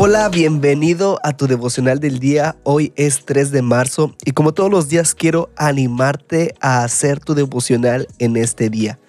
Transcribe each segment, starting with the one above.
Hola, bienvenido a tu devocional del día. Hoy es 3 de marzo y como todos los días quiero animarte a hacer tu devocional en este día.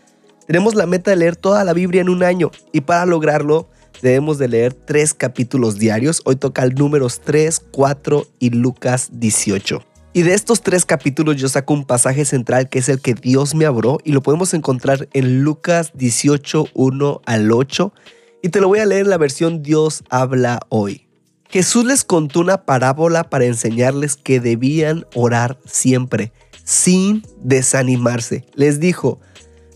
Tenemos la meta de leer toda la Biblia en un año y para lograrlo debemos de leer tres capítulos diarios. Hoy toca el números 3, 4 y Lucas 18. Y de estos tres capítulos yo saco un pasaje central que es el que Dios me abrió y lo podemos encontrar en Lucas 18, 1 al 8. Y te lo voy a leer en la versión Dios habla hoy. Jesús les contó una parábola para enseñarles que debían orar siempre, sin desanimarse. Les dijo,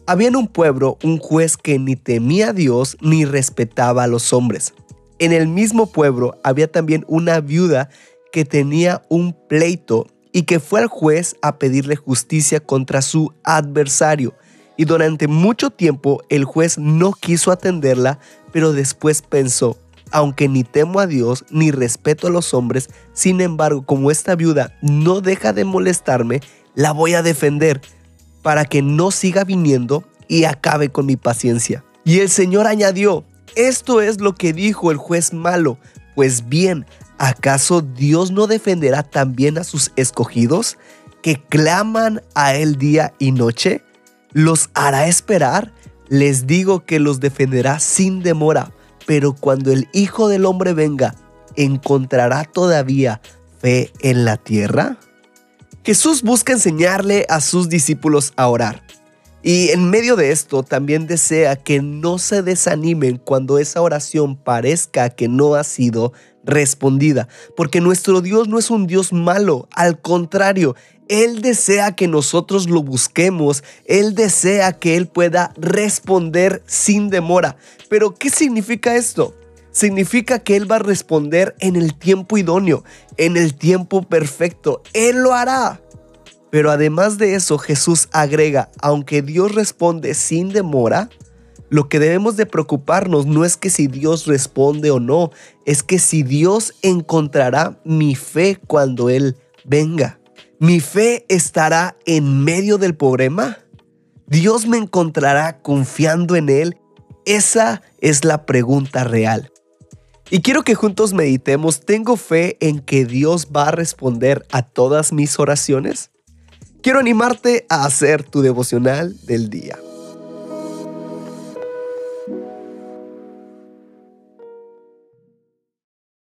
había en un pueblo un juez que ni temía a Dios ni respetaba a los hombres. En el mismo pueblo había también una viuda que tenía un pleito y que fue al juez a pedirle justicia contra su adversario. Y durante mucho tiempo el juez no quiso atenderla, pero después pensó, aunque ni temo a Dios ni respeto a los hombres, sin embargo, como esta viuda no deja de molestarme, la voy a defender para que no siga viniendo y acabe con mi paciencia. Y el Señor añadió, esto es lo que dijo el juez malo, pues bien, ¿acaso Dios no defenderá también a sus escogidos que claman a Él día y noche? ¿Los hará esperar? Les digo que los defenderá sin demora, pero cuando el Hijo del Hombre venga, ¿encontrará todavía fe en la tierra? Jesús busca enseñarle a sus discípulos a orar. Y en medio de esto también desea que no se desanimen cuando esa oración parezca que no ha sido respondida, porque nuestro Dios no es un Dios malo, al contrario, Él desea que nosotros lo busquemos, Él desea que Él pueda responder sin demora. Pero, ¿qué significa esto? significa que Él va a responder en el tiempo idóneo, en el tiempo perfecto. Él lo hará. Pero además de eso, Jesús agrega, aunque Dios responde sin demora, lo que debemos de preocuparnos no es que si Dios responde o no, es que si Dios encontrará mi fe cuando Él venga. ¿Mi fe estará en medio del problema? ¿Dios me encontrará confiando en Él? Esa es la pregunta real. Y quiero que juntos meditemos, ¿tengo fe en que Dios va a responder a todas mis oraciones? Quiero animarte a hacer tu devocional del día.